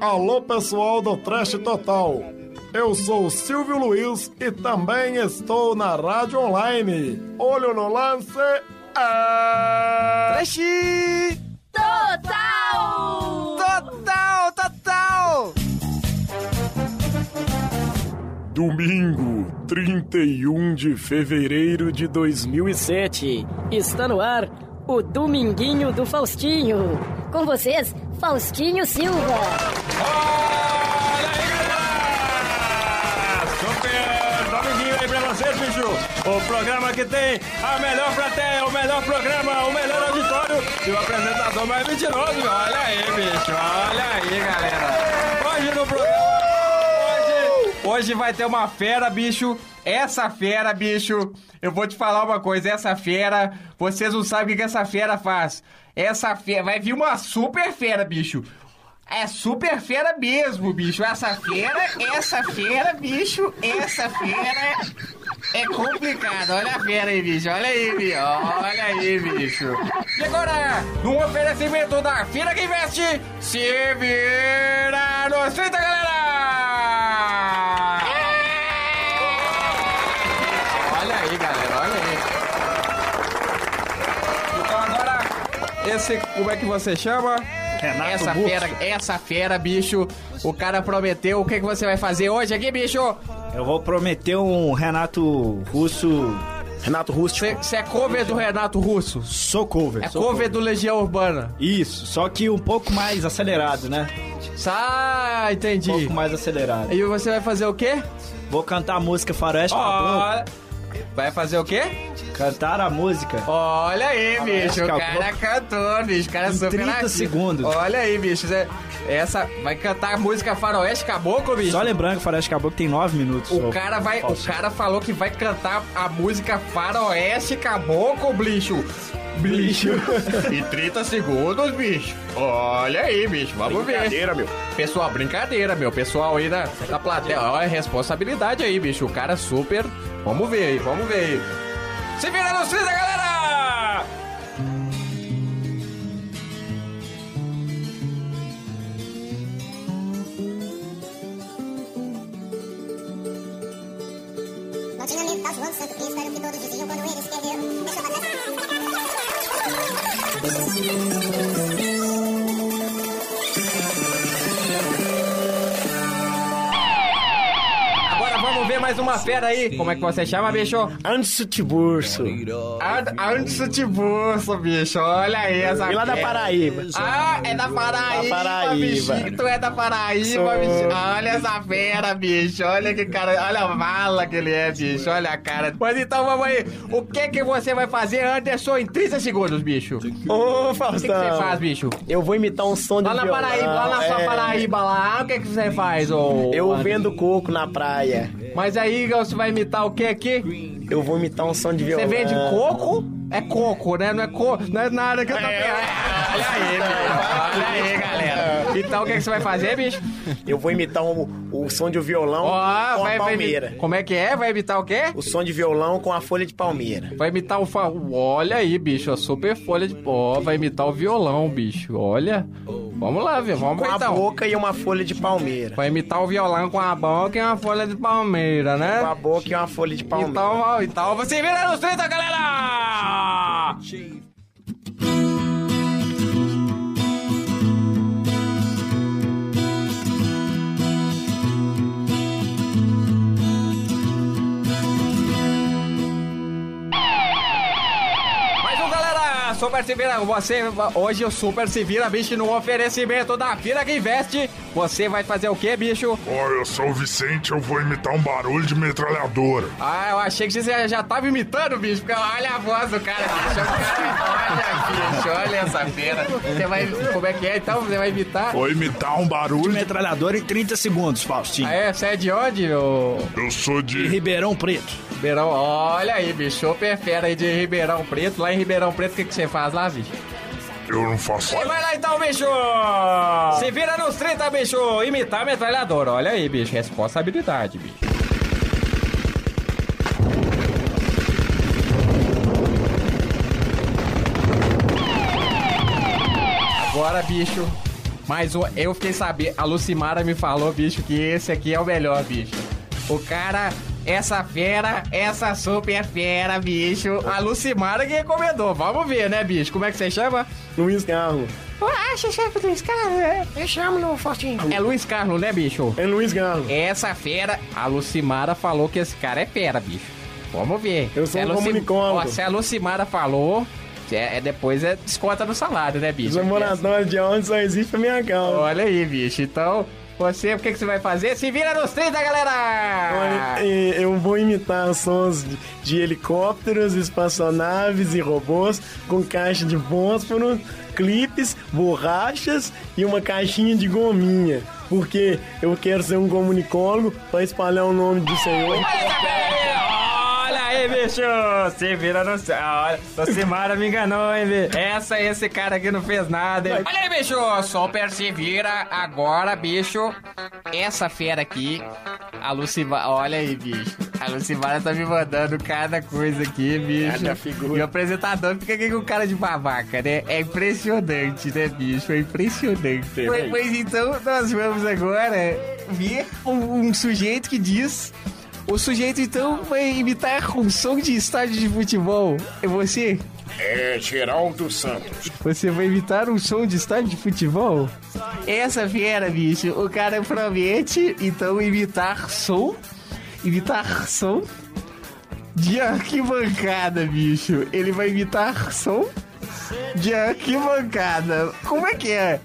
Alô, pessoal do Trash Total. Eu sou o Silvio Luiz e também estou na rádio online. Olho no lance. É... Trash Total! Total, total! Domingo, 31 de fevereiro de 2007. Está no ar o Dominguinho do Faustinho. Com vocês, Faustinho Silva. Olha aí, galera! Super dominguinho aí pra vocês, bicho! O programa que tem a melhor plateia, o melhor programa, o melhor auditório e o apresentador mais mentiroso. Olha aí, bicho! Olha aí, galera! Hoje no programa... Hoje, vai ter uma fera, bicho! Essa fera, bicho, eu vou te falar uma coisa, essa fera, vocês não sabem o que essa fera faz. Essa fera, vai vir uma super fera, bicho. É super fera mesmo, bicho. Essa fera, essa fera, bicho, essa fera é complicado. Olha a fera aí, bicho. Olha aí, bicho. Olha aí, bicho. E agora, no oferecimento da Fira que Investe, se vira nos 30, galera! Esse, como é que você chama? Renato essa Burso. fera, essa fera, bicho. O cara prometeu. O que, que você vai fazer hoje aqui, bicho? Eu vou prometer um Renato Russo. Renato Rústico. Você é cover do Renato Russo? Sou cover. É sou cover do Legião Urbana. Isso, só que um pouco mais acelerado, né? Ah, Um entendi. pouco mais acelerado. E você vai fazer o quê? Vou cantar a música Faroeste Caboclo. Olha. Vai fazer o quê? Cantar a música. Olha aí, bicho. O cara cantou, bicho. O cara Em super 30 ativo. segundos. Olha aí, bicho. Essa vai cantar a música Faroeste Caboclo, bicho. Só lembrando que Faroeste Caboclo tem 9 minutos. O cara vai, o cara falou que vai cantar a música Faroeste Caboclo, bicho. Bicho. em 30 segundos, bicho. Olha aí, bicho. Vamos ver. Brincadeira, meu. Pessoal, brincadeira, meu. Pessoal aí da, da plateia. Olha a responsabilidade aí, bicho. O cara super. Vamos ver aí, vamos ver aí. Se vira nos 30, galera! Não tinha Santo que todos diziam quando. Deixa eu fazer mais uma fera aí. Como é que você chama, bicho? Anderson Tiburcio. Antes de bolso, bicho. Olha aí essa E lá da. Paraíba. Ah, é da Paraíba, Da Paraíba. bichinho. Tu é da Paraíba, bicho. Olha essa fera, bicho. Olha que cara. Olha a mala que ele é, bicho. Olha a cara. Mas então vamos aí. O que que você vai fazer, Anderson, em 30 segundos, bicho? O Ô, que, que Faustão. você faz, bicho? Eu vou imitar um som de Lá na violão. Paraíba, lá na sua é. Paraíba lá, o que que você faz, ô? Eu Anderson? vendo coco na praia. Mas aí você vai imitar o que aqui? Eu vou imitar um som de Você violão. vende coco? É coco, né? Não é co... não é nada que eu tô pensando. Olha aí. Olha aí, galera. Então o que, que você vai fazer, bicho? Eu vou imitar um- o som de violão Ó, com vai, a vai palmeira. imitar- Como é que é? Vai imitar o quê? O som de violão com a folha de palmeira. Vai imitar o fa... Olha aí, bicho, a super folha de pó. Vai imitar o violão, bicho. Olha. Vamos lá, ver. Vamos Com ver a então. boca e uma folha de palmeira. Vai imitar o violão com a boca e uma folha de palmeira, né? Com a boca e uma folha de palmeira. Então, ó, então você vira nos 30, galera! Super se vira, você, hoje o Super se vira, bicho, no oferecimento da Fira que Investe. Você vai fazer o quê, bicho? Oi, eu sou o Vicente, eu vou imitar um barulho de metralhadora. Ah, eu achei que você já, tava imitando, bicho, porque olha a voz do cara, bicho. Olha, bicho, olha essa feira. Você vai, como é que é, então? Você vai imitar? Vou imitar um barulho. Metralhador em 30 segundos, Faustinho. Ah, é? Você é de onde, ô Eu sou De de. Ribeirão Preto. Ribeirão? Olha aí, bicho, super fera aí de Ribeirão Preto. Lá em Ribeirão Preto, o que, que você faz lá, bicho? Eu não faço. Vai lá então, bicho! Se vira nos 30, bicho! Imitar metralhador. Olha aí, bicho. Responsabilidade, bicho. Agora, bicho, Mas eu fiquei sabendo, a Lucimara me falou, bicho, que esse aqui é o melhor, bicho. O cara, essa fera, essa super fera, bicho. A Lucimara que recomendou. Vamos ver, né, bicho? Como é que você chama? Luiz Carlos. Acha, chefe Luiz Carlos? É, Eu chamo no Faustinho. é Luiz Carlos, né, bicho? É Luiz Carlos. Essa fera, a Lucimara falou que esse cara é fera, bicho. Vamos ver. Eu sou Se um Lucim-. Ó, Se a Lucimara falou, é, é depois é desconta no salário, né, bicho? Os laboratórios de onde só existe a minha causa. Olha aí, bicho. Então, você, o que, que você vai fazer? Se vira nos 30, galera! Olha, eu vou imitar sons de, de helicópteros, espaçonaves e robôs com caixa de fósforo, clipes, borrachas e uma caixinha de gominha. Porque eu quero ser um comunicólogo para espalhar o nome do Senhor. Olha aí, bicho! Se vira no céu. Olha, o Simara me enganou, hein, bicho? Essa, esse cara aqui não fez nada, hein? Olha aí, bicho! Super se vira agora, bicho. Essa fera aqui, a Lucimara... Olha aí, bicho. A Lucimara tá me mandando cada coisa aqui, bicho. Cada figura. E o apresentador fica aqui com cara de babaca, né? É impressionante, né, bicho? É impressionante. Pois, pois então, nós vamos agora ver um, um sujeito que diz... O sujeito, então, vai imitar um som de estádio de futebol. É você? É Geraldo Santos. Você vai imitar um som de estádio de futebol? Essa fera, bicho, o cara promete, então, imitar som, imitar som de arquibancada, bicho. Ele vai imitar som de arquibancada. Como é que é?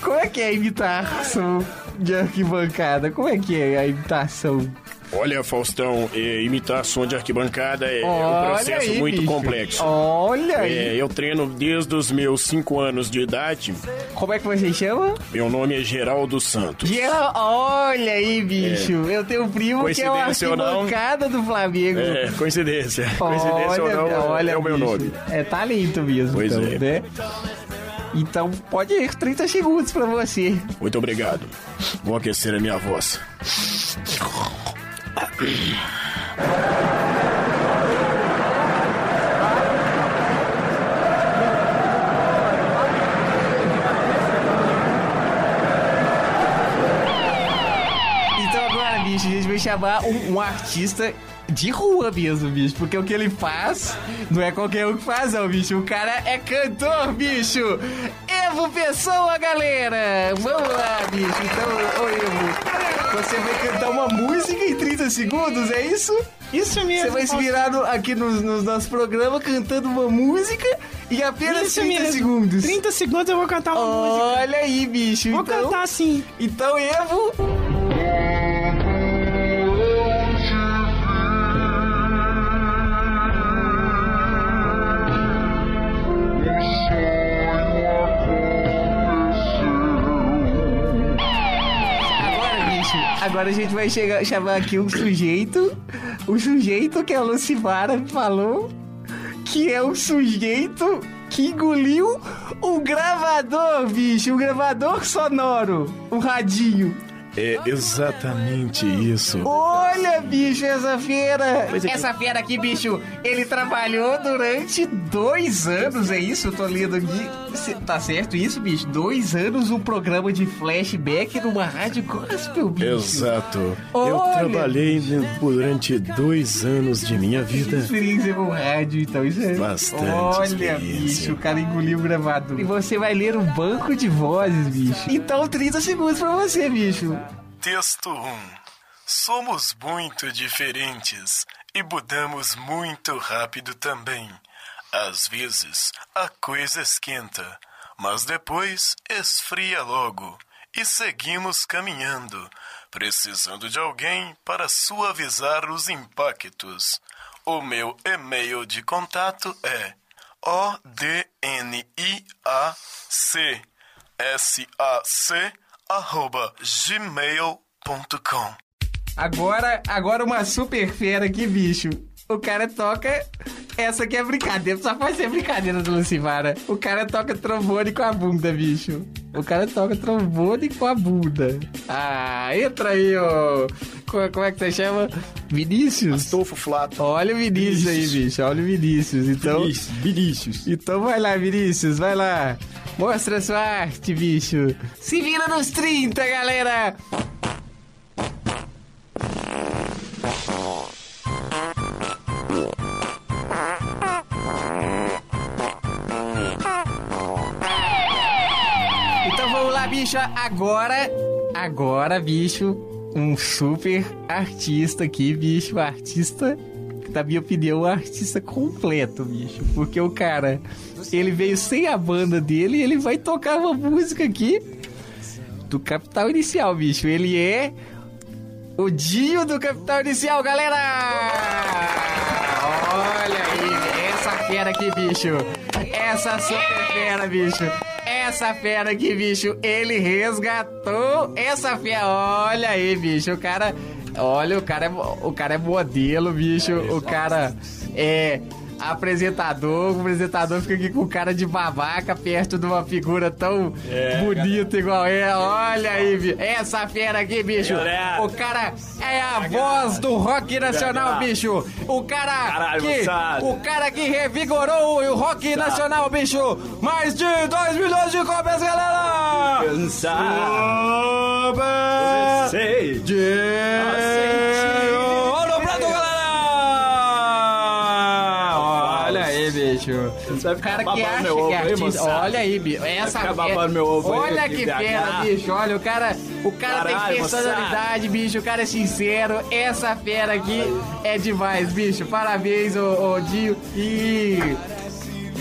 Como é que é imitar som de arquibancada? Como é que é a imitação? Olha, Faustão, é, imitar som de arquibancada é, é um Olha processo aí, muito bicho. complexo. Olha aí. É, eu treino desde os meus 5 anos de idade. Como é que você chama? Meu nome é Geraldo Santos. Geral, olha aí, bicho. Eu tenho um primo que é não? arquibancada do Flamengo. É, coincidência. Coincidência ou não, olha, é o meu bicho. nome. É talento mesmo, Pois então, é. né? Então, pode ir, 30 segundos pra você. Muito obrigado. Vou aquecer a minha voz. Então bicho, a gente vai chamar um, um artista de rua mesmo, bicho. Porque o que ele faz não é qualquer um que faz, não, bicho. O cara é cantor, bicho. Evo Pessoa, galera. Vamos lá, bicho. Então, ô Evo, você vai cantar uma música em 30 segundos, é isso? Isso mesmo. Você vai se virar no- aqui nos, nos nossos programas cantando uma música em apenas Isso 30 mesmo. segundos. 30 segundos eu vou cantar uma música. Olha aí, bicho. Vou então, cantar sim. Então, Evo, agora a gente vai chegar, chamar aqui um sujeito. O sujeito que a Lucimara falou que é um sujeito que engoliu um gravador, bicho. Um gravador sonoro. Um radinho. É exatamente isso. Olha, bicho, essa fera. Pois é que- Essa fera aqui, bicho, ele trabalhou durante dois anos, é isso? Eu tô lendo aqui. Cê- Tá certo isso, bicho? Dois anos um programa de flashback numa rádio gospel, bicho. Exato. Eu Olha, trabalhei né, durante dois anos de minha vida. Experiência com rádio, então isso é. Bastante Olha, experiência. bicho, o cara engoliu o gravador. E você vai ler um banco de vozes, bicho. Então, 30 segundos pra você, bicho. Texto 1. Somos muito diferentes e mudamos muito rápido também. Às vezes a coisa esquenta, mas depois esfria logo e seguimos caminhando, precisando de alguém para suavizar os impactos. O meu e-mail de contato é odniac sac arroba gmail.com Agora, agora uma super fera aqui, bicho. O cara toca. Essa aqui é brincadeira, só pode ser brincadeira do Lucimara. O cara toca trombone com a bunda, bicho. O cara toca trombone com a bunda. Ah, entra aí, ô. Como, como é que você chama? Vinícius? Astolfo Flato. Olha o Vinícius aí, bicho. Olha o Vinícius. Então. Vinícius. Então vai lá, Vinícius, vai lá. Mostra sua arte, bicho. Se vira nos 30, galera. Então vamos lá, bicho. Agora, agora, bicho, um super artista aqui, bicho. Artista, na minha opinião, um artista completo, bicho. Porque o cara, ele veio sem a banda dele e ele vai tocar uma música aqui do Capital Inicial, bicho. Ele é o Dio do Capital Inicial, galera! Olha aí, essa fera aqui, bicho. Essa super fera, bicho. Essa fera aqui, bicho, ele resgatou essa fera. Olha aí, bicho, o cara. Olha, o cara é, o cara é modelo, bicho. O cara é apresentador. O apresentador fica aqui com cara de babaca perto de uma figura tão bonita igual é. Olha aí, bicho. Essa fera aqui, bicho. Galera. O cara é a voz do rock nacional, bicho. O cara Caralho, que. moçada. O cara que revigorou o rock nacional, bicho. Mais de 2 milhões de cópias, galera! Cansado. Sei. O cara que acha meu que é aí, artista. moçada? Olha aí, bicho. Essa ficar meu ovo aí, Olha aqui, que fera, bicho. Olha, o cara, o cara Caralho, tem personalidade, bicho. O cara é sincero. Essa fera aqui é demais, bicho. Parabéns, ô, ô Dio. E.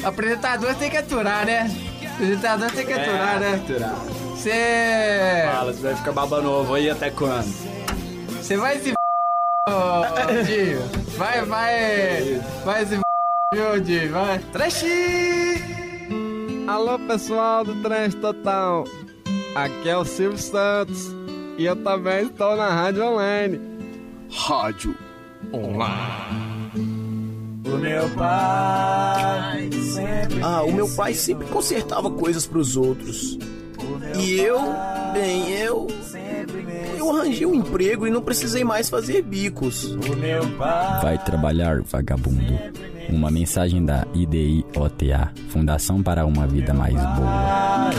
Apresentador tem que aturar, né? Apresentador tem que aturar, né? Você. Fala, você vai ficar babando ovo aí até quando? Você vai se. Ô, Dio. Vai, vai. Vai se. Dio? Vai. Trash! Alô pessoal do Trans Total, aqui é o Silvio Santos e eu também estou na Rádio Online. Rádio O meu pai sempre. Ah, o meu pai sempre consertava coisas pros outros. E eu, bem, eu. Eu arranjei um emprego e não precisei mais fazer bicos. Vai trabalhar, vagabundo. Uma mensagem da IDIOTA, Fundação para uma Vida Mais Boa.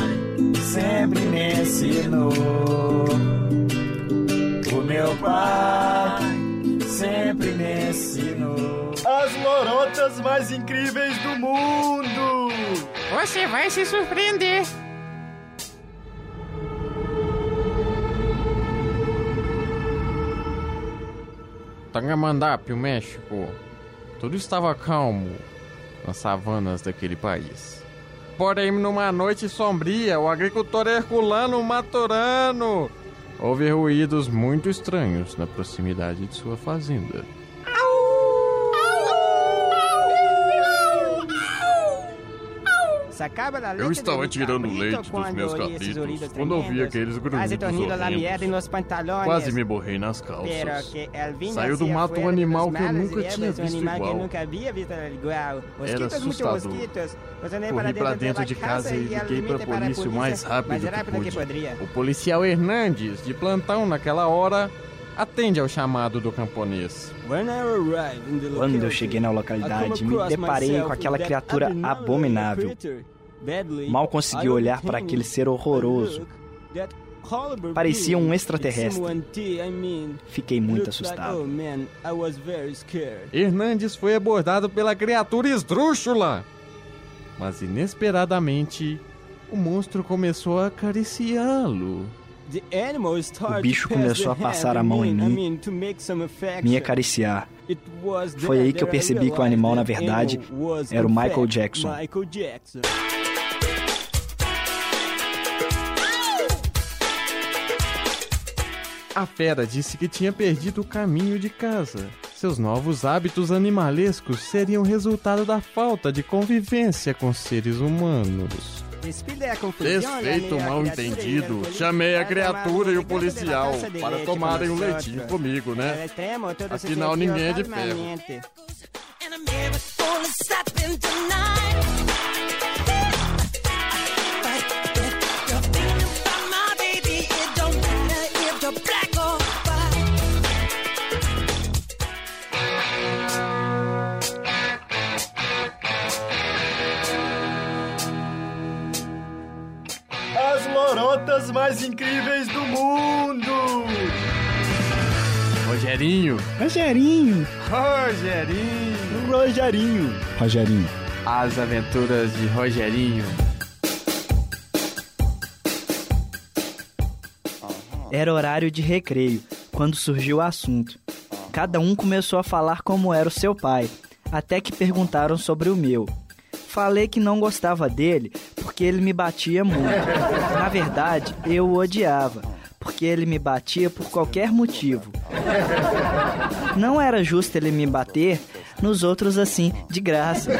sempre me ensinou. O meu pai sempre me ensinou. As lorotas mais incríveis do mundo! Você vai se surpreender. Tangamandapio, México. Tudo estava calmo nas savanas daquele país. Porém, numa noite sombria, o agricultor Herculano Maturano houve ruídos muito estranhos na proximidade de sua fazenda. Eu estava tirando leite dos meus cabritos quando ouvi aqueles grunhidos horrendos. Quase me borrei nas calças. Saiu do mato um animal que eu nunca tinha visto igual. Era assustador. Corri pra dentro de casa e liguei pra polícia o mais rápido que pude. O policial Hernandes, de plantão naquela hora, atende ao chamado do camponês. Quando eu cheguei na localidade, me deparei com aquela criatura abominável. Mal consegui olhar para aquele ser horroroso. Parecia um extraterrestre. Fiquei muito assustado. Hernandes foi abordado pela criatura esdrúxula. Mas inesperadamente, o monstro começou a acariciá-lo. O bicho começou a passar a mão em mim, me acariciar. Foi aí que eu percebi que o animal, na verdade, era o Michael Jackson. A fera disse que tinha perdido o caminho de casa. Seus novos hábitos animalescos seriam resultado da falta de convivência com seres humanos. Desfeito o mal entendido, chamei a criatura e o policial para tomarem um leitinho comigo, né? Afinal, ninguém é de ferro. Incríveis do mundo! Rogerinho. Rogerinho. Rogerinho. Rogerinho. Rogerinho. As aventuras de Rogerinho. Era horário de recreio, quando surgiu o assunto. Cada um começou a falar como era o seu pai, até que perguntaram sobre o meu. Falei que não gostava dele porque ele me batia muito. Na verdade, eu o odiava, porque ele me batia por qualquer motivo. Não era justo ele me bater nos outros assim, de graça.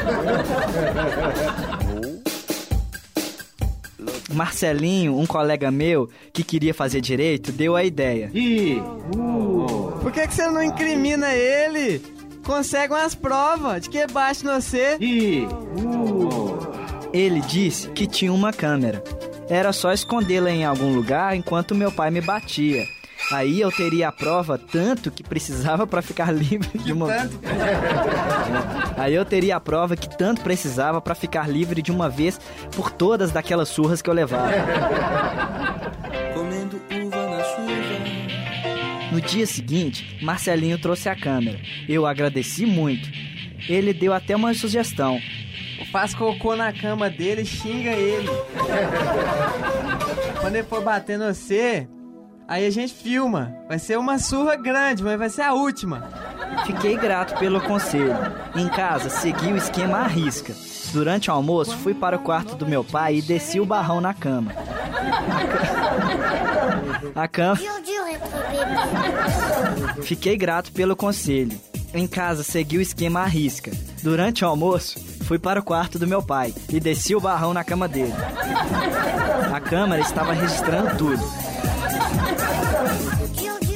Marcelinho, um colega meu que queria fazer direito, deu a ideia. E uh. por que, que você não incrimina ele? Consegue umas provas de que bate no você. E uh. Ele disse que tinha uma câmera. Era só escondê-la em algum lugar enquanto meu pai me batia. Aí eu teria a prova tanto que precisava para ficar livre de uma Tanto. Aí eu teria a prova que tanto precisava para ficar livre de uma vez por todas daquelas surras que eu levava. Comendo uva na chuva. No dia seguinte, Marcelinho trouxe a câmera. Eu agradeci muito. Ele deu até uma sugestão. Faz cocô na cama dele e xinga ele. Quando ele for bater no você, aí a gente filma. Vai ser uma surra grande, mas vai ser a última. Fiquei grato pelo conselho. Em casa, segui o esquema à risca. Durante o almoço, fui para o quarto do meu pai e desci o barrão na cama. A cama. Fiquei grato pelo conselho. Em casa, segui o esquema à risca. Durante o almoço, fui para o quarto do meu pai e desci o barrão na cama dele. A câmera estava registrando tudo.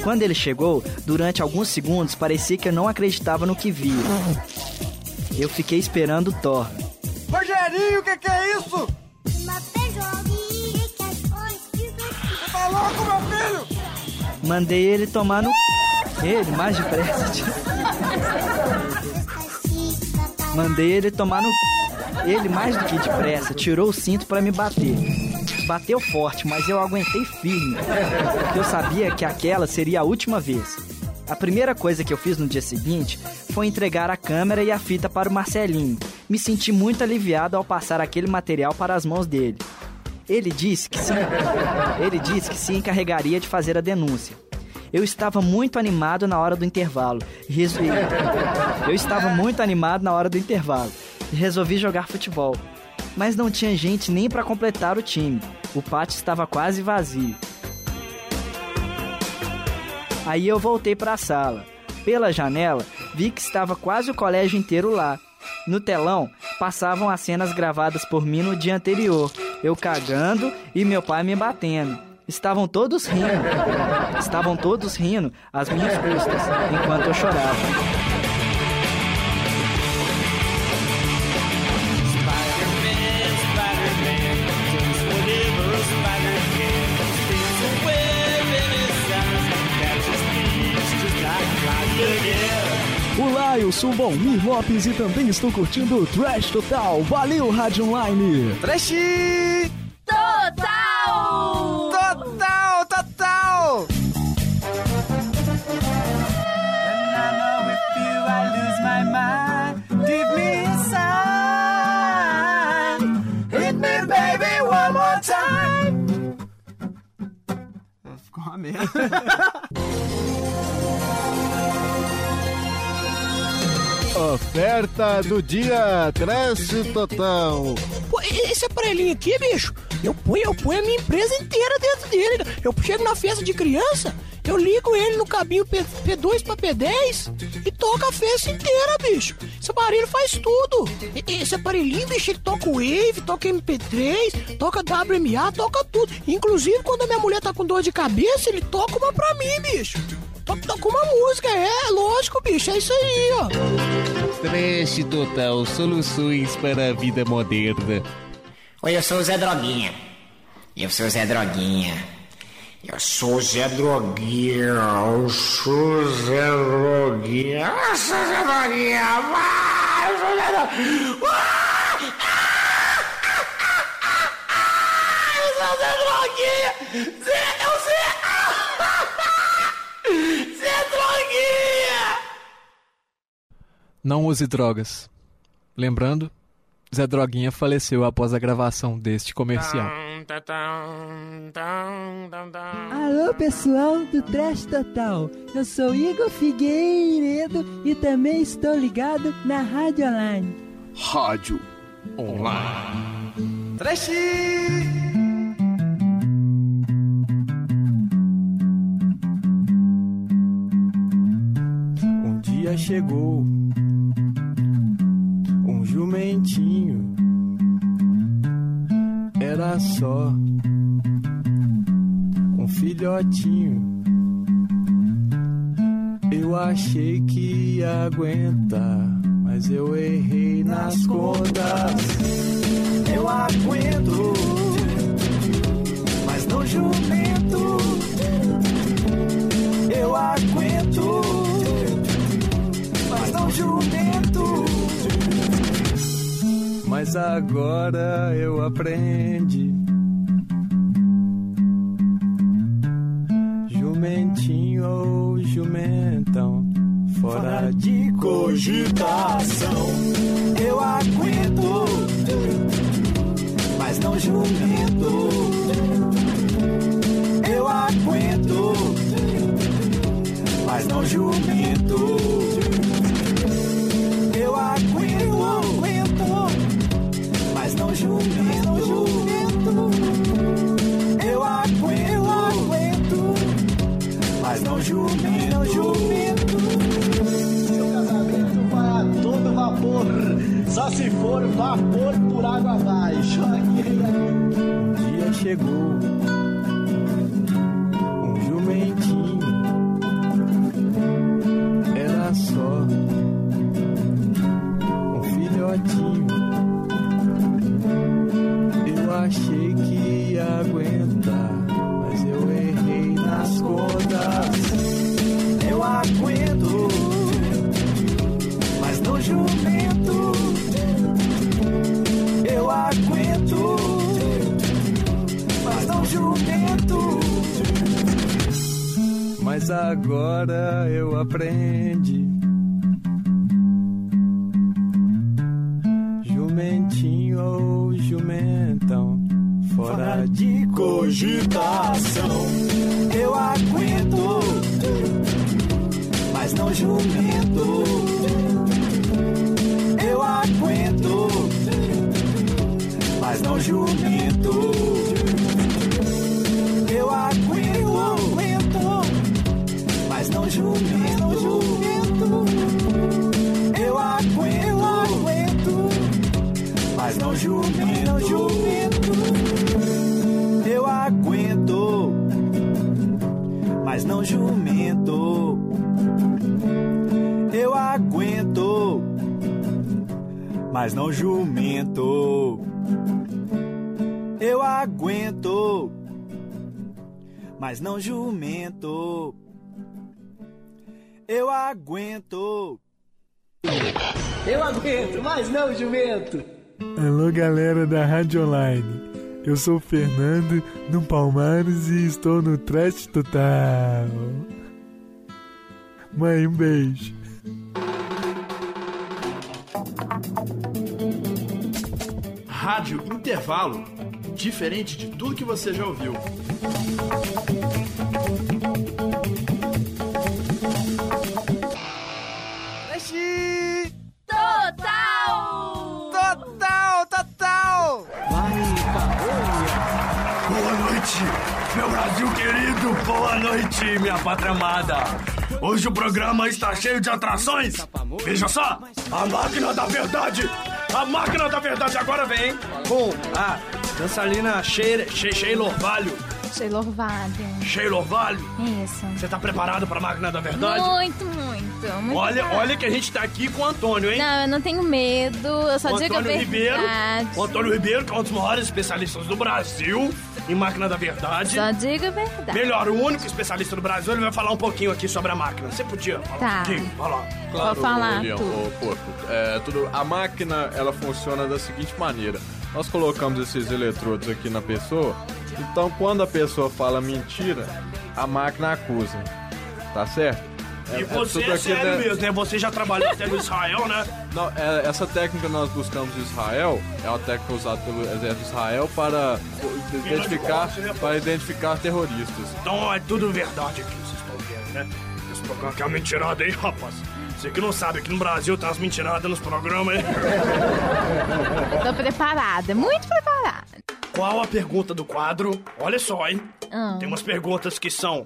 Quando ele chegou, durante alguns segundos parecia que eu não acreditava no que via. Eu fiquei esperando o Thor. Rogerinho, o que, que é isso? Você tá louco, meu filho? Mandei ele tomar no. Ele, mais depressa. Mandei ele tomar no. Ele, mais do que depressa, tirou o cinto para me bater. Bateu forte, mas eu aguentei firme, porque eu sabia que aquela seria a última vez. A primeira coisa que eu fiz no dia seguinte foi entregar a câmera e a fita para o Marcelinho. Me senti muito aliviado ao passar aquele material para as mãos dele. Ele disse que se, ele disse que se encarregaria de fazer a denúncia. Eu estava muito animado na hora do intervalo. Eu estava muito animado na hora do intervalo e resolvi jogar futebol. Mas não tinha gente nem para completar o time. O pátio estava quase vazio. Aí eu voltei para a sala. Pela janela, vi que estava quase o colégio inteiro lá. No telão, passavam as cenas gravadas por mim no dia anterior. Eu cagando e meu pai me batendo. Estavam todos rindo. Estavam todos rindo às minhas custas, enquanto eu chorava. Olá, eu sou o Valmir Lopes e também estou curtindo o Trash Total. Valeu, Rádio Online! Trash! Total! Merda. Oferta do dia Trash Total. Pô, esse aparelhinho aqui, bicho, eu ponho, eu ponho a minha empresa inteira dentro dele. Eu chego na festa de criança, eu ligo ele no cabinho P, P2 pra P10 e toca a festa inteira, bicho. Esse aparelho faz tudo. E- Esse aparelhinho, bicho, ele toca Wave, toca MP3, toca WMA, toca tudo. Inclusive, quando a minha mulher tá com dor de cabeça, ele toca uma pra mim, bicho. Toca, toca uma música, é, lógico, bicho, é isso aí, ó. Trash Total, soluções para a vida moderna. Oi, eu sou o Zé Droguinha. Eu sou o Zé Droguinha. Eu sou Zé Droguinha. Eu sou Zé Droguinha. Eu sou Zé Droguinha. Ah, eu sou Zé Droguinha. Ah, ah, ah, ah, ah, eu sou Zé Droguinha! Zé, é o Zé! Zé Droguinha! Não use drogas. Lembrando, Zé Droguinha faleceu após a gravação deste comercial. Alô pessoal do Trash Total, eu sou Igor Figueiredo e também estou ligado na Rádio Online. Rádio Online. Trash! Um dia chegou Só um filhotinho. Eu achei que ia aguentar, mas eu errei nas contas. Eu aguento, mas não jumento. Eu aguento, mas não jumento. Mas agora eu aprendi. Cogitação. Fora de cogitação. Eu aguento, mas não jumento. Eu aguento, mas não jumento. Jumento. Eu aguento, mas não jumento. Eu aguento, mas não jumento. Eu aguento. Eu aguento, mas não jumento. Alô, galera da Rádio Online. Eu sou o Fernando, no Palmares e estou no Trash Total. Mãe, um beijo. Rádio Intervalo. Diferente de tudo que você já ouviu. Total! Total, total! Boa noite, meu Brasil querido. Boa noite, minha pátria amada. Hoje o programa está cheio de atrações. Veja só, a máquina da verdade. A máquina da verdade agora vem com a dançarina Sheila She- Orvalho. Sheila Orvalho. Sheila Orvalho, Isso. você tá preparado para a máquina da verdade? Muito, muito. muito Olha, olha que a gente tá aqui com o Antônio, hein? Não, eu não tenho medo, eu só o digo a Antônio Ribeiro, verdade. o Antônio Ribeiro, que é um dos maiores especialistas do Brasil em máquina da verdade. Só digo a verdade. Melhor, o único especialista do Brasil, ele vai falar um pouquinho aqui sobre a máquina. Você podia falar Tá. um pouquinho? Vai lá. Vou falar ô, Leão, tudo. É, tudo, a máquina, ela funciona da seguinte maneira. nós colocamos esses eletrodos aqui na pessoa. Então, quando a pessoa fala mentira, a máquina acusa. Tá certo? E você tudo é sério da- mesmo, né? Você já trabalhou até no Israel, né? Não, é, essa técnica nós buscamos em Israel é uma técnica usada pelo exército de Israel para identificar, para identificar terroristas. Então é tudo verdade aqui, vocês estão vendo, né? Esse programa aqui é uma mentirada aí, rapaz. Você que não sabe, aqui no Brasil tem umas mentiradas nos programas. Eu tô preparada, muito preparada. Qual a pergunta do quadro? Olha só, hein? Ah. Tem umas perguntas que são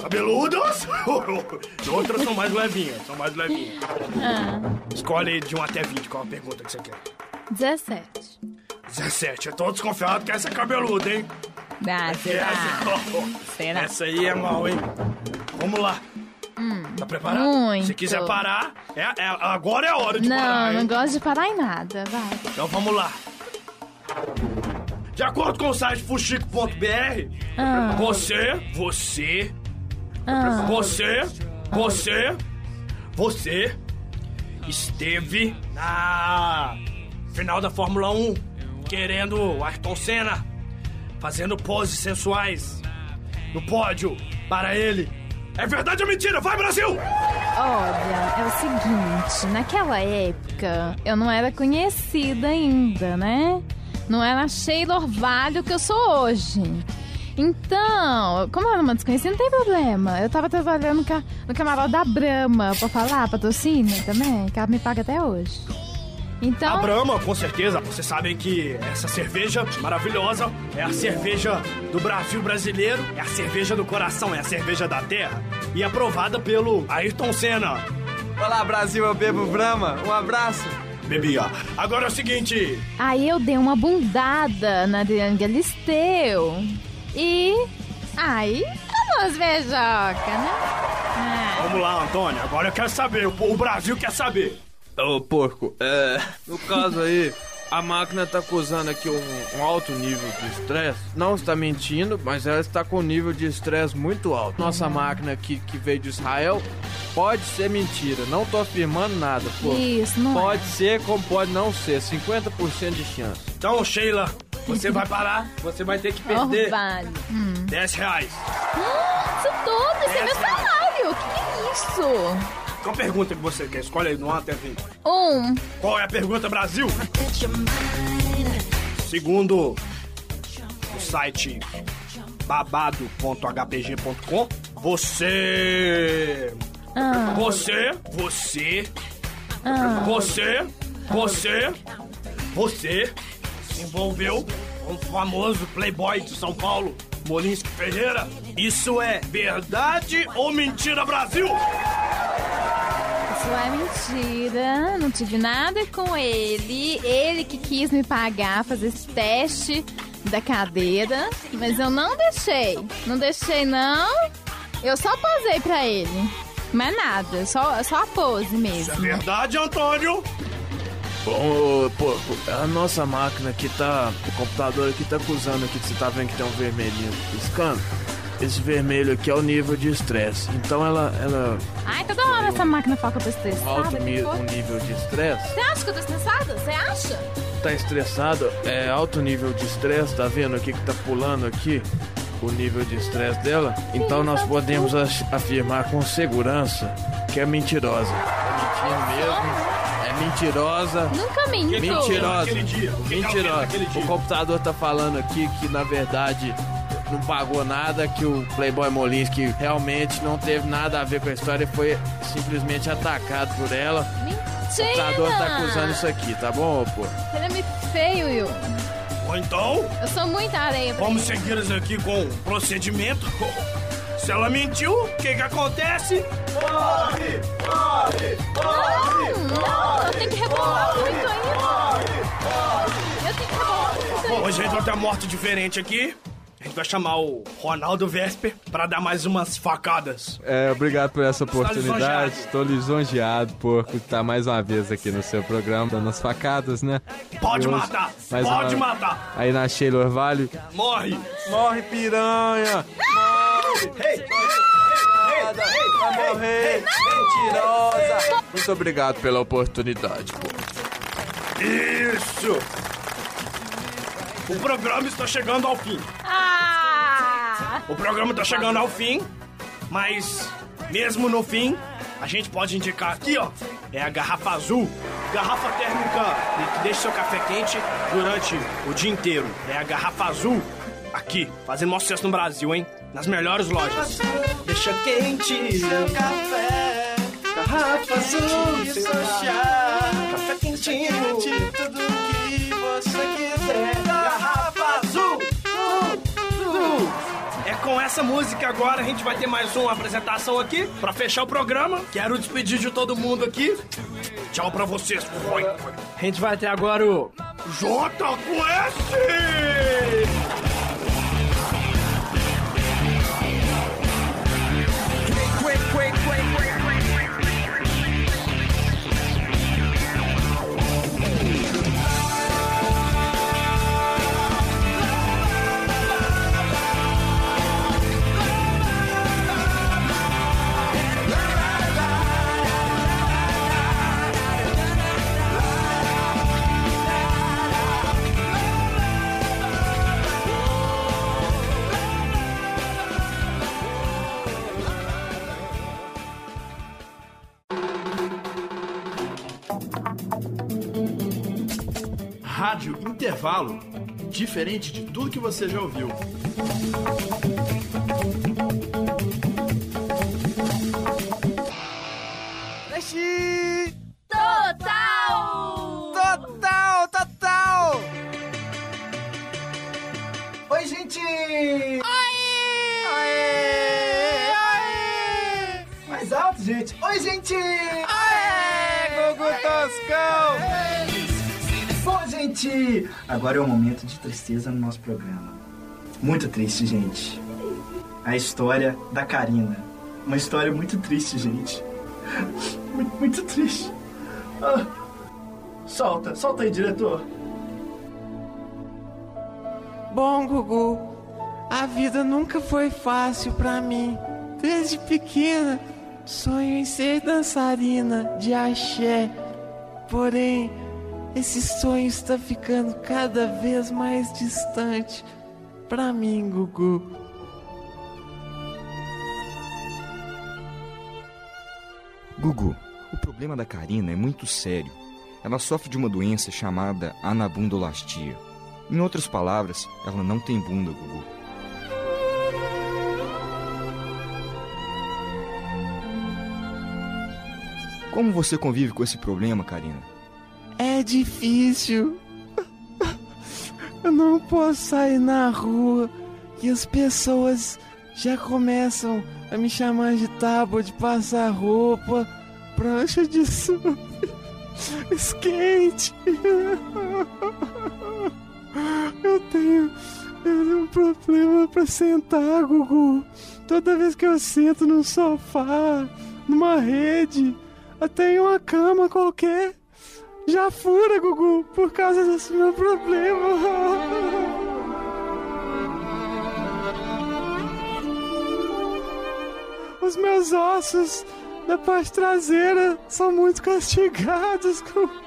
cabeludas, e outras são mais levinhas, são mais levinhas. Ah, Escolhe de 1 até 20 qual a pergunta que você quer. 17. 17, eu tô desconfiado que essa é cabeluda, hein? Ah, será? Será? Essa aí é mal, hein? Vamos lá. Tá preparado? muito. Se quiser parar, é, é- agora é a hora de Não, parar, não hein? gosto de parar em nada, vai. Então vamos lá. De acordo com o site fuxico.br, Ah. você, você, Ah. você, você, você esteve na final da Fórmula 1 querendo o Ayrton Senna, fazendo poses sensuais no pódio para ele. É verdade ou mentira? Vai, Brasil! Olha, é o seguinte, naquela época eu não era conhecida ainda, né? Não era Sheila Orvalho que eu sou hoje. Então, como eu era uma desconhecida, não tem problema. Eu tava trabalhando no camarote da Brahma pra falar, patrocínio também, que ela me paga até hoje. Então. A Brahma, com certeza. Vocês sabem que essa cerveja maravilhosa é a cerveja do Brasil brasileiro, é a cerveja do coração, é a cerveja da terra. E aprovada pelo Ayrton Senna. Olá, Brasil, eu bebo Brahma. Um abraço. Bebia. Agora é o seguinte. Aí eu dei uma bundada na Adriane Galisteu. E. Aí, vamos beijoca, né? Ah. Vamos lá, Antônio. Agora eu quero saber. O o Brasil quer saber. Ô, porco, é. No caso aí, a máquina tá acusando aqui um, um alto nível de estresse. Não está mentindo, mas ela está com um nível de estresse muito alto. Nossa máquina aqui que veio de Israel pode ser mentira. Não tô afirmando nada, pô. Isso, não é. Pode ser como pode não ser. 50% de chance. Então, Sheila, você vai parar. Você vai ter que perder Orvalho. Hum. 10 reais. Isso tudo, isso é meu salário. Que que é isso? Qual pergunta que você quer? Escolhe aí no 1 até 20. Um. Qual é a pergunta, Brasil? Segundo o site babado.hpg.com, você. Ah. Você, você, Ah. você, você, você envolveu o famoso playboy de São Paulo, Molinski Ferreira. Isso é verdade ou mentira, Brasil? Isso é mentira. Não tive nada com ele. Ele que quis me pagar fazer esse teste da cadeira. Mas eu não deixei. Não deixei, não. Eu só posei pra ele. Mas nada, só, só a pose mesmo. É verdade, Antônio? Bom, ô, porco, a nossa máquina aqui tá. O computador aqui tá acusando aqui que você tá vendo que tem um vermelhinho piscando. Esse vermelho aqui é o nível de estresse. Então ela. ela Ai, toda hora essa máquina fala que eu tô estressada. alto mi- um nível de estresse. Você acha que eu tô estressada? Você acha? Tá estressado, é alto nível de estresse, tá vendo aqui que tá pulando aqui o nível de estresse dela? Então nós podemos af- afirmar com segurança que é mentirosa. É mentindo mesmo. Mentirosa. Nunca minto. Mentirosa. Mentirosa. O computador tá falando aqui que na verdade não pagou nada, que o Playboy Molinski realmente não teve nada a ver com a história e foi simplesmente atacado por ela. O computador tá acusando isso aqui, tá bom, pô? Ele é muito feio, Will. Ou então, Eu sou muita areia pra vamos seguir isso aqui com o procedimento. Se ela mentiu, o que que acontece? Morre! Morre! Não, não, eu tenho que rebolar muito ainda. Eu tenho que rebolar muito Bom, ainda. hoje a gente vai ter uma morte diferente aqui. A gente vai chamar o Ronaldo Vesper pra dar mais umas facadas. É, obrigado por essa oportunidade. lisonjeado. Estou lisonjeado por estar mais uma vez aqui no seu programa, dando as facadas, né? Pode hoje, matar! mais Pode uma- matar! Aí na Sheila Orvalho. Morre! Morre, piranha! Hey! Morrer! Mentirosa! Muito obrigado pela oportunidade, pô. Isso! o programa está chegando ao fim. Ah! O programa está chegando ao fim, mas mesmo no fim, a gente pode indicar aqui, ó. É a garrafa azul, garrafa térmica que deixa seu café quente durante o dia inteiro. É a garrafa azul, aqui, fazendo maior sucesso no Brasil, hein? Nas melhores lojas. Deixa quente seu café, garrafa azul, seu chá, café quentinho, tudo que você quiser. Garrafa azul. É com essa música agora a gente vai ter mais uma apresentação aqui pra fechar o programa. Quero despedir de todo mundo aqui. Tchau pra vocês. Foi. A gente vai ter agora o J com S. Intervalo. Diferente de tudo que você já ouviu. Agora é o momento de tristeza no nosso programa. Muito triste, gente. A história da Karina. Uma história muito triste, gente. Muito, muito triste. Ah, solta, solta aí, diretor. Bom, Gugu, a vida nunca foi fácil pra mim. Desde pequena, sonho em ser dançarina de axé. Porém, esse sonho está ficando cada vez mais distante pra mim, Gugu. Gugu, o problema da Karina é muito sério. Ela sofre de uma doença chamada anabundolastia. Em outras palavras, ela não tem bunda, Gugu. Como você convive com esse problema, Karina? É difícil. Eu não posso sair na rua e as pessoas já começam a me chamar de tábua de passar roupa, prancha de surf, skate. Eu tenho, eu tenho um problema pra sentar, Gugu. Toda vez que eu sento num sofá, numa rede, até em uma cama qualquer, já fura, Gugu, por causa desse meu problema. Os meus ossos da parte traseira são muito castigados, Gugu.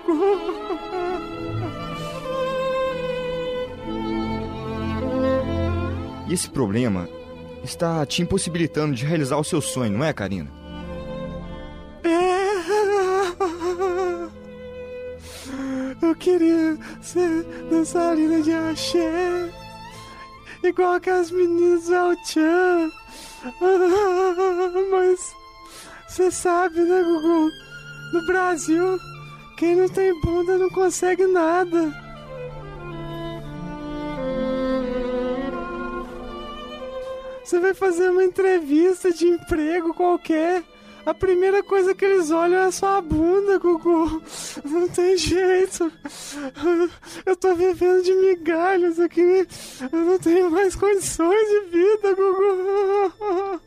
E esse problema está te impossibilitando de realizar o seu sonho, não é, Karina? Ser dançarina de axé, igual que as meninas do El Chan. Mas você sabe, né, Gugu? No Brasil, quem não tem bunda não consegue nada. Você vai fazer uma entrevista de emprego qualquer. A primeira coisa que eles olham é a sua bunda, Gugu. Não tem jeito. Eu tô vivendo de migalhas aqui. Eu não tenho mais condições de vida, Gugu.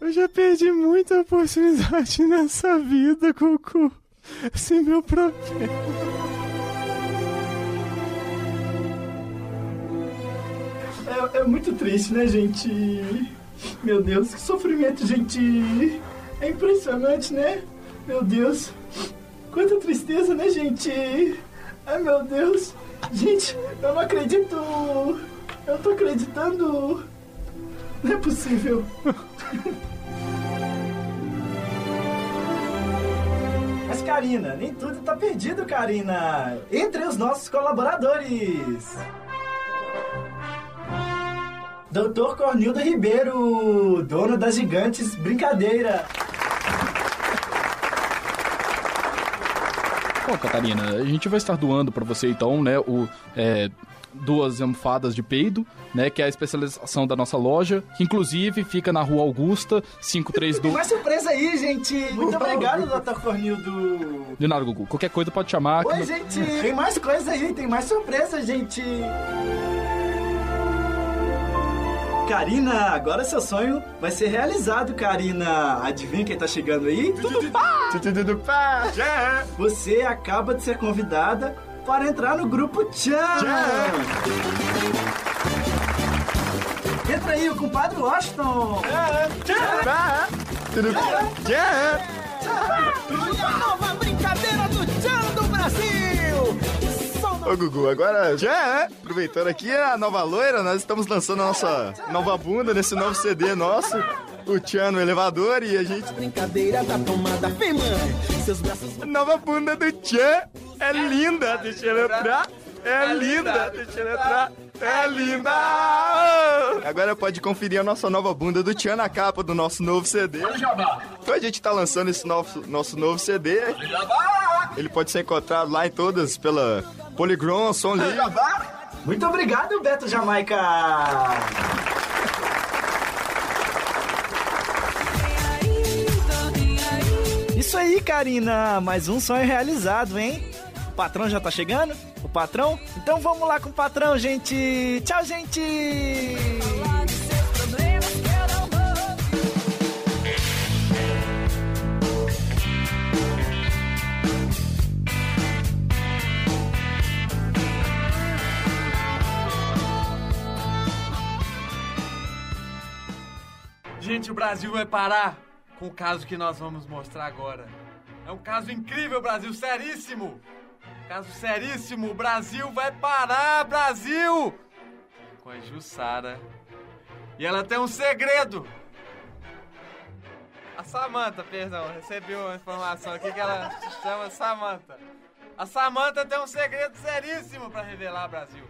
Eu já perdi muita oportunidade nessa vida, Gugu. Esse é meu problema. É, é muito triste, né, gente? Meu Deus, que sofrimento, gente. É impressionante, né? Meu Deus. Quanta tristeza, né, gente? Ai, meu Deus. Gente, eu não acredito. Eu tô acreditando. Não é possível. Mas, Karina, nem tudo tá perdido, Karina. Entre os nossos colaboradores. Doutor Cornildo Ribeiro, dono das Gigantes Brincadeira. Bom, Catarina, a gente vai estar doando para você então, né, o é, duas almofadas de peido, né, que é a especialização da nossa loja, que inclusive fica na Rua Augusta, 532. Tem mais surpresa aí, gente. Muito obrigado, Dr. Cornildo. De nada, Gugu. Qualquer coisa pode chamar. Oi, que- gente. Tem mais coisa aí, tem mais surpresa, gente. Karina, agora seu sonho vai ser realizado, Karina. Adivinha quem tá chegando aí? Tudo pá! Pá! Você acaba de ser convidada para entrar no grupo Tchan! Entra aí, o compadre Washington! Tudo A Ô Gugu, agora já é, aproveitando aqui a nova loira, nós estamos lançando a nossa nova bunda nesse novo CD nosso, o Tchan no elevador e a gente. Brincadeira da tomada. Seus braços. Nova bunda do Tchan é linda, deixa ela entrar. É linda, deixa ela entrar. É linda! Agora pode conferir a nossa nova bunda do Tchan na capa do nosso novo CD. Então a gente tá lançando esse nosso, nosso novo CD. Ele pode ser encontrado lá em todas pela Polygon, Som Livre. Muito obrigado, Beto Jamaica! Isso aí, Karina! Mais um sonho realizado, hein? O patrão já tá chegando? O patrão? Então vamos lá com o patrão, gente! Tchau, gente! Gente, o Brasil vai parar com o caso que nós vamos mostrar agora. É um caso incrível, Brasil, seríssimo! Caso seríssimo, o Brasil vai parar, Brasil! Com a Jussara. E ela tem um segredo! A Samanta, perdão, recebi uma informação aqui que ela se chama Samanta. A Samanta tem um segredo seríssimo pra revelar, Brasil.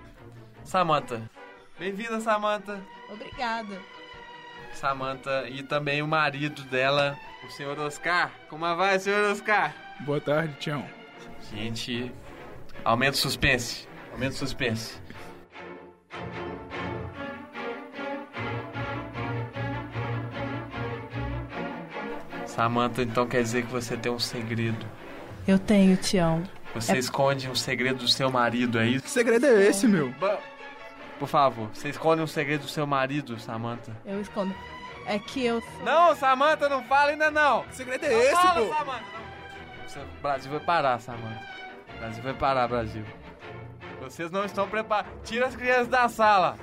Samanta. Bem-vinda, Samanta. Obrigada. Samantha e também o marido dela, o senhor Oscar. Como vai, senhor Oscar? Boa tarde, Tião. Gente, aumenta o suspense. Aumenta o suspense. Samantha, então quer dizer que você tem um segredo. Eu tenho, Tião. Você É- esconde um segredo do seu marido, é isso? Que segredo é esse, meu? Por favor, você esconde um segredo do seu marido, Samantha. Eu escondo. É que eu sou... Não, Samantha, não fala ainda não. Que segredo é esse, fala, pô? Samantha, não. O Brasil vai parar, Samantha. O Brasil vai parar, Brasil. Vocês não estão preparados. Tira as crianças da sala.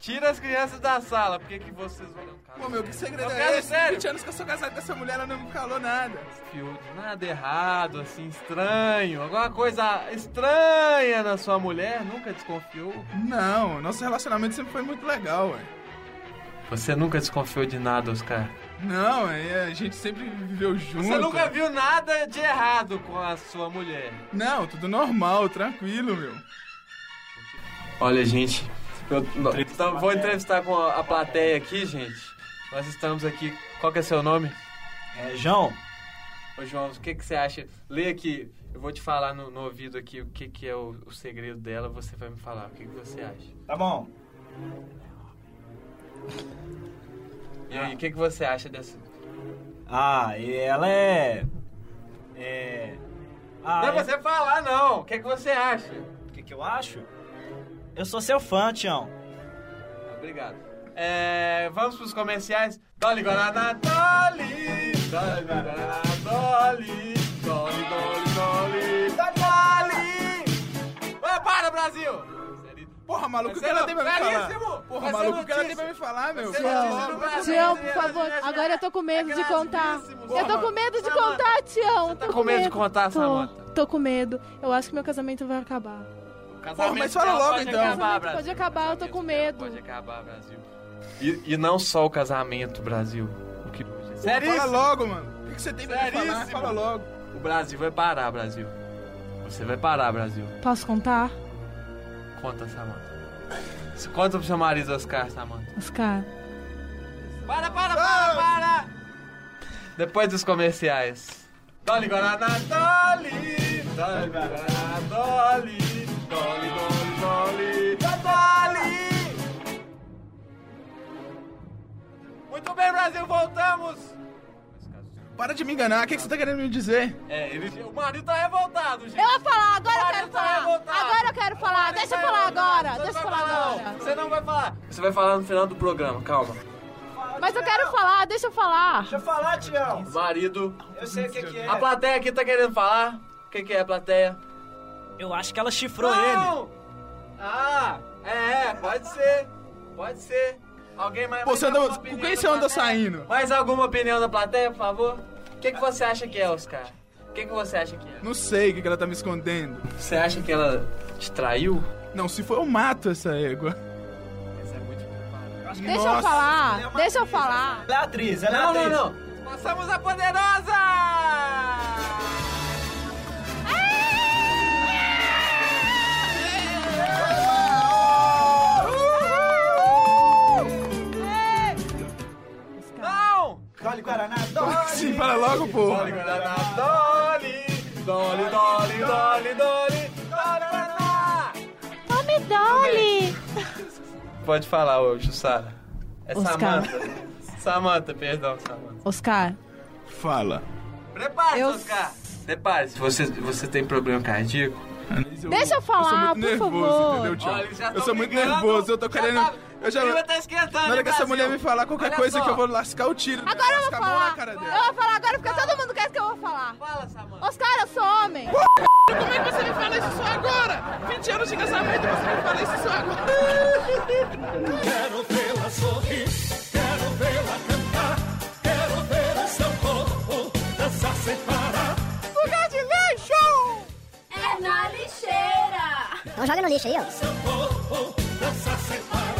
Tira as crianças da sala. Por que que vocês vão... Pô, meu, que segredo Eu é esse? sério. 20 anos que eu sou casado com essa mulher, ela não me falou nada. Desconfiou de nada errado, assim, estranho. Alguma coisa estranha na sua mulher? Nunca desconfiou? Não, nosso relacionamento sempre foi muito legal, ué. Você nunca desconfiou de nada, Oscar? Não, é, a gente sempre viveu junto. Você nunca viu nada de errado com a sua mulher? Não, tudo normal, tranquilo, meu. Olha, gente, eu então, vou entrevistar com a, a plateia aqui, gente. Nós estamos aqui. Qual que é seu nome? É João. Ô, João, o que, que você acha? Lê aqui. Eu vou te falar no, no ouvido aqui o que, que é o, o segredo dela. Você vai me falar. O que, que você acha? Tá bom. E aí, o que, que você acha dessa? Ah, ela é. É. Ah, não é é- você falar, não. O que, que você acha? O que, que eu acho? Eu sou seu fã, Tião. Obrigado. É, vamos pros comerciais. Dolly Guaraná, Dolly! Dolly Guaraná, Dolly! Dolly, Dolly, Dolly! Dolly! Ué, para, Brasil! Porra, maluco, o que ela tem pra me falar? Porra, maluco, o que ela tem pra me falar, meu? Tião, Tião, por favor, agora eu tô com medo de contar. Eu tô com medo de contar, Tião. tá tô com medo de contar, tô, Samantha? Tô com medo. Eu acho que meu casamento vai acabar. Casamento mas fala logo, pode então. Acabar, Brasil. Pode acabar, eu tô com medo. Pode acabar, Brasil. E, e não só o casamento, Brasil. O que... Fala logo, mano. O que, que você tem pra falar? Fala logo. O Brasil vai parar, Brasil. Você vai parar, Brasil. Posso contar? Conta, Samanta. Conta pro seu marido, Oscar, Samanta. Oscar. Para, para, para, para! Depois dos comerciais. Dolly Guaraná, Dolly! Dolly Guaraná, Dolly, Dolly! Muito bem, Brasil, voltamos! Para de me enganar. O que, que você tá querendo me dizer? É, ele, o marido tá revoltado, gente. Eu vou falar, agora eu quero tá falar. revoltado. Agora eu quero falar. Deixa eu Tá falar revoltado. agora. Você Deixa eu falar não. agora. Você não vai falar. Você vai falar no final do programa, calma. Mas eu quero falar, deixa eu falar. Deixa eu falar, Tião. Marido. Eu sei o que, que é. A plateia aqui tá querendo falar. O que, que é a plateia? Eu acho que ela chifrou Não! ele. Ah, é, pode ser. Pode ser. Alguém mais. Pô, mais você anda- com quem você anda saindo? Mais alguma opinião da plateia, por favor? O que, que você acha que é, Oscar? O que, que você acha que é? Não sei o que, que ela tá me escondendo. Você acha que ela te traiu? Não, se for eu mato essa égua. Deixa eu falar. Deixa eu falar. Ela é atriz, ela é Não, atriz. não, não. Passamos a poderosa! Logo, pô. Dolly Dolly! Dolly, Dolly, Dolly, Dolly! Dolly. Pode falar, ô Jussara. É Oscar. Samanta. Samanta, perdão, Samanta. Oscar. Fala. Prepare-se, Eu- Oscar! Prepare-se. Você, você tem problema cardíaco? Deixa eu falar, eu sou muito por nervoso, favor. entendeu? Olha, eu sou muito nervoso, eu tô querendo. tá- eu já. o clima tá esquentando, Na hora que essa mulher me falar qualquer Olha coisa só. que eu vou lascar o tiro. Agora eu vou falar. Eu vou falar agora porque todo mundo quer que eu vou falar. Fala, Samanta. Oscar, eu sou homem. Como é que você me fala isso só agora? 20 anos de casamento, você me fala isso só agora. Quero vê-la sorrir, quero vê-la cantar, quero ver o seu corpo dançar sem parar. Lugar de lixo. É na lixeira. Então joga no lixo aí, ó. Seu corpo dançar sem parar.